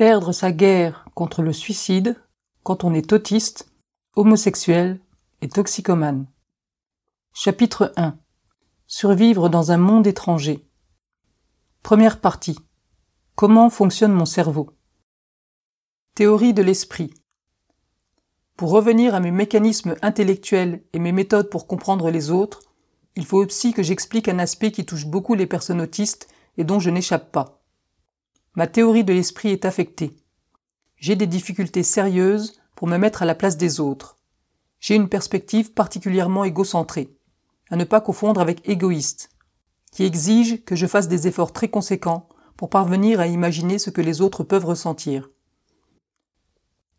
Perdre sa guerre contre le suicide quand on est autiste, homosexuel et toxicomane. Chapitre 1 Survivre dans un monde étranger. Première partie. Comment fonctionne mon cerveau? Théorie de l'esprit. Pour revenir à mes mécanismes intellectuels et mes méthodes pour comprendre les autres, il faut aussi que j'explique un aspect qui touche beaucoup les personnes autistes et dont je n'échappe pas. Ma théorie de l'esprit est affectée. J'ai des difficultés sérieuses pour me mettre à la place des autres. J'ai une perspective particulièrement égocentrée, à ne pas confondre avec égoïste, qui exige que je fasse des efforts très conséquents pour parvenir à imaginer ce que les autres peuvent ressentir.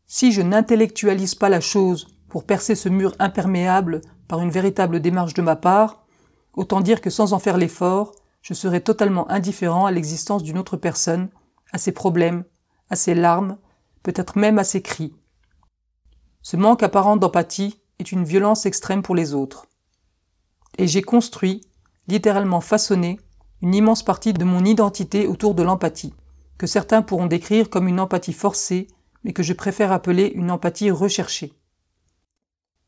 Si je n'intellectualise pas la chose pour percer ce mur imperméable par une véritable démarche de ma part, autant dire que sans en faire l'effort, je serais totalement indifférent à l'existence d'une autre personne, à ses problèmes, à ses larmes, peut-être même à ses cris. Ce manque apparent d'empathie est une violence extrême pour les autres. Et j'ai construit, littéralement façonné, une immense partie de mon identité autour de l'empathie, que certains pourront décrire comme une empathie forcée mais que je préfère appeler une empathie recherchée.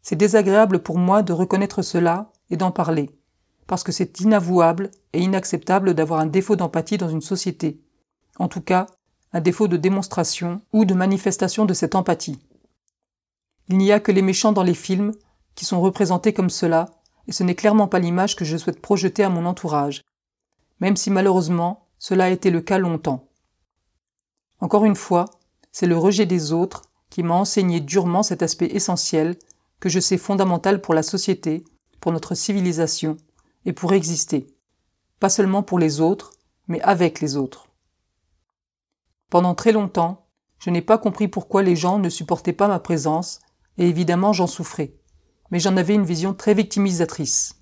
C'est désagréable pour moi de reconnaître cela et d'en parler, parce que c'est inavouable et inacceptable d'avoir un défaut d'empathie dans une société, en tout cas un défaut de démonstration ou de manifestation de cette empathie. Il n'y a que les méchants dans les films qui sont représentés comme cela, et ce n'est clairement pas l'image que je souhaite projeter à mon entourage, même si malheureusement cela a été le cas longtemps. Encore une fois, c'est le rejet des autres qui m'a enseigné durement cet aspect essentiel que je sais fondamental pour la société, pour notre civilisation et pour exister. Pas seulement pour les autres, mais avec les autres. Pendant très longtemps, je n'ai pas compris pourquoi les gens ne supportaient pas ma présence, et évidemment j'en souffrais, mais j'en avais une vision très victimisatrice.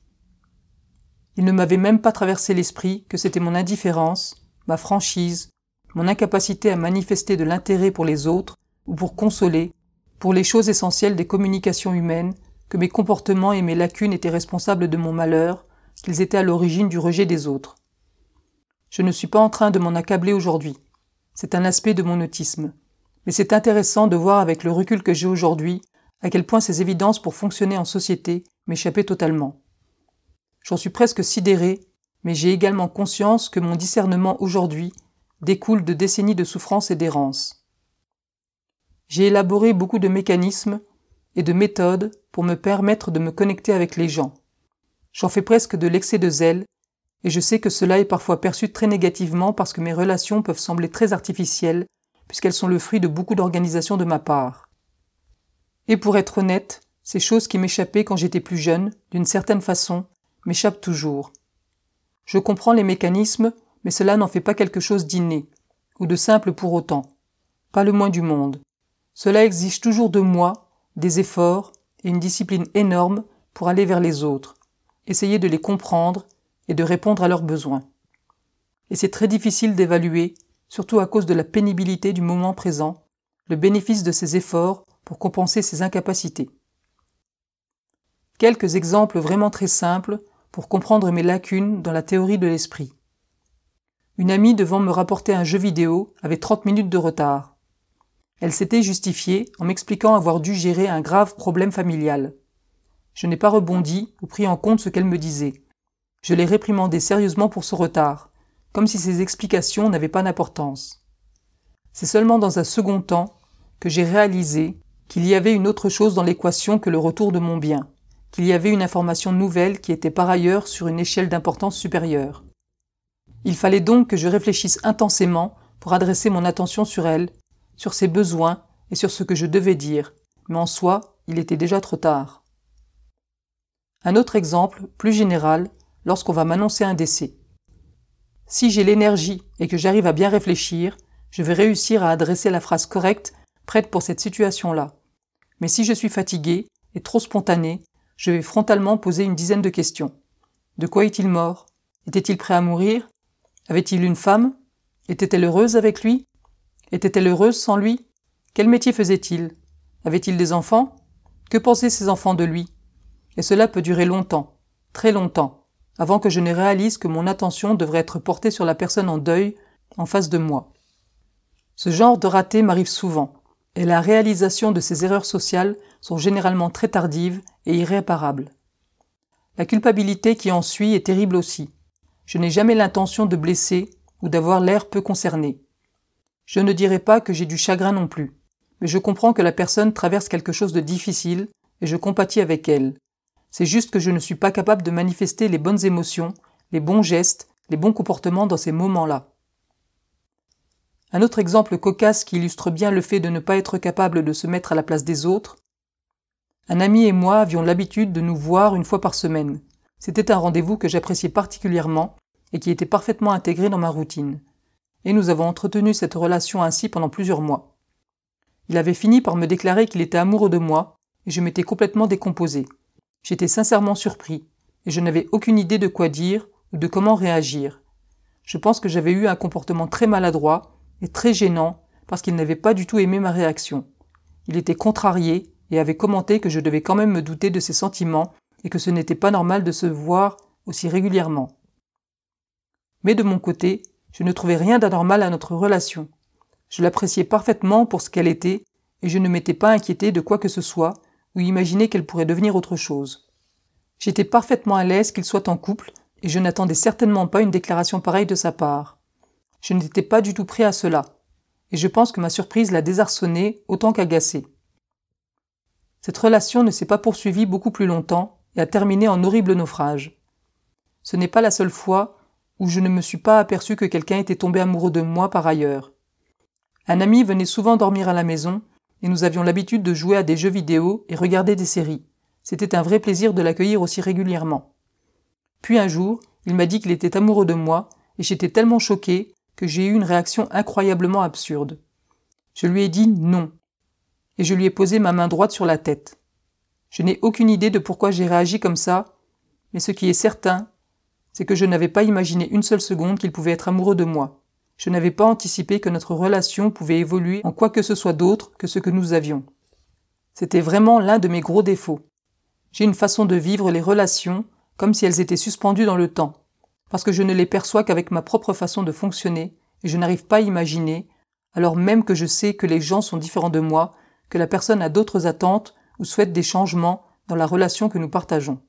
Il ne m'avait même pas traversé l'esprit que c'était mon indifférence, ma franchise, mon incapacité à manifester de l'intérêt pour les autres ou pour consoler, pour les choses essentielles des communications humaines, que mes comportements et mes lacunes étaient responsables de mon malheur, qu'ils étaient à l'origine du rejet des autres. Je ne suis pas en train de m'en accabler aujourd'hui. C'est un aspect de mon autisme. Mais c'est intéressant de voir avec le recul que j'ai aujourd'hui à quel point ces évidences pour fonctionner en société m'échappaient totalement. J'en suis presque sidéré, mais j'ai également conscience que mon discernement aujourd'hui découle de décennies de souffrance et d'errance. J'ai élaboré beaucoup de mécanismes et de méthodes pour me permettre de me connecter avec les gens. J'en fais presque de l'excès de zèle, et je sais que cela est parfois perçu très négativement parce que mes relations peuvent sembler très artificielles, puisqu'elles sont le fruit de beaucoup d'organisations de ma part. Et pour être honnête, ces choses qui m'échappaient quand j'étais plus jeune, d'une certaine façon, m'échappent toujours. Je comprends les mécanismes mais cela n'en fait pas quelque chose d'inné, ou de simple pour autant. Pas le moins du monde. Cela exige toujours de moi des efforts et une discipline énorme pour aller vers les autres, essayer de les comprendre et de répondre à leurs besoins. Et c'est très difficile d'évaluer, surtout à cause de la pénibilité du moment présent, le bénéfice de ces efforts pour compenser ces incapacités. Quelques exemples vraiment très simples pour comprendre mes lacunes dans la théorie de l'esprit. Une amie devant me rapporter un jeu vidéo avait 30 minutes de retard. Elle s'était justifiée en m'expliquant avoir dû gérer un grave problème familial. Je n'ai pas rebondi ou pris en compte ce qu'elle me disait. Je l'ai réprimandée sérieusement pour ce retard, comme si ses explications n'avaient pas d'importance. C'est seulement dans un second temps que j'ai réalisé qu'il y avait une autre chose dans l'équation que le retour de mon bien, qu'il y avait une information nouvelle qui était par ailleurs sur une échelle d'importance supérieure. Il fallait donc que je réfléchisse intensément pour adresser mon attention sur elle, sur ses besoins et sur ce que je devais dire, mais en soi, il était déjà trop tard. Un autre exemple, plus général, lorsqu'on va m'annoncer un décès. Si j'ai l'énergie et que j'arrive à bien réfléchir, je vais réussir à adresser la phrase correcte prête pour cette situation-là. Mais si je suis fatigué et trop spontané, je vais frontalement poser une dizaine de questions. De quoi est-il mort? Était-il prêt à mourir? Avait-il une femme? Était-elle heureuse avec lui? Était-elle heureuse sans lui? Quel métier faisait-il? Avait-il des enfants? Que pensaient ses enfants de lui? Et cela peut durer longtemps, très longtemps, avant que je ne réalise que mon attention devrait être portée sur la personne en deuil en face de moi. Ce genre de raté m'arrive souvent, et la réalisation de ces erreurs sociales sont généralement très tardives et irréparables. La culpabilité qui en suit est terrible aussi. Je n'ai jamais l'intention de blesser ou d'avoir l'air peu concerné. Je ne dirais pas que j'ai du chagrin non plus, mais je comprends que la personne traverse quelque chose de difficile et je compatis avec elle. C'est juste que je ne suis pas capable de manifester les bonnes émotions, les bons gestes, les bons comportements dans ces moments-là. Un autre exemple cocasse qui illustre bien le fait de ne pas être capable de se mettre à la place des autres. Un ami et moi avions l'habitude de nous voir une fois par semaine. C'était un rendez-vous que j'appréciais particulièrement et qui était parfaitement intégré dans ma routine. Et nous avons entretenu cette relation ainsi pendant plusieurs mois. Il avait fini par me déclarer qu'il était amoureux de moi, et je m'étais complètement décomposé. J'étais sincèrement surpris, et je n'avais aucune idée de quoi dire ou de comment réagir. Je pense que j'avais eu un comportement très maladroit et très gênant parce qu'il n'avait pas du tout aimé ma réaction. Il était contrarié et avait commenté que je devais quand même me douter de ses sentiments et que ce n'était pas normal de se voir aussi régulièrement. Mais de mon côté, je ne trouvais rien d'anormal à notre relation. Je l'appréciais parfaitement pour ce qu'elle était, et je ne m'étais pas inquiété de quoi que ce soit, ou imaginé qu'elle pourrait devenir autre chose. J'étais parfaitement à l'aise qu'il soit en couple, et je n'attendais certainement pas une déclaration pareille de sa part. Je n'étais pas du tout prêt à cela, et je pense que ma surprise l'a désarçonné autant qu'agacé. Cette relation ne s'est pas poursuivie beaucoup plus longtemps et a terminé en horrible naufrage. Ce n'est pas la seule fois où je ne me suis pas aperçu que quelqu'un était tombé amoureux de moi par ailleurs. Un ami venait souvent dormir à la maison, et nous avions l'habitude de jouer à des jeux vidéo et regarder des séries. C'était un vrai plaisir de l'accueillir aussi régulièrement. Puis un jour, il m'a dit qu'il était amoureux de moi, et j'étais tellement choqué que j'ai eu une réaction incroyablement absurde. Je lui ai dit non, et je lui ai posé ma main droite sur la tête. Je n'ai aucune idée de pourquoi j'ai réagi comme ça, mais ce qui est certain, c'est que je n'avais pas imaginé une seule seconde qu'il pouvait être amoureux de moi. Je n'avais pas anticipé que notre relation pouvait évoluer en quoi que ce soit d'autre que ce que nous avions. C'était vraiment l'un de mes gros défauts. J'ai une façon de vivre les relations comme si elles étaient suspendues dans le temps parce que je ne les perçois qu'avec ma propre façon de fonctionner, et je n'arrive pas à imaginer, alors même que je sais que les gens sont différents de moi, que la personne a d'autres attentes ou souhaite des changements dans la relation que nous partageons.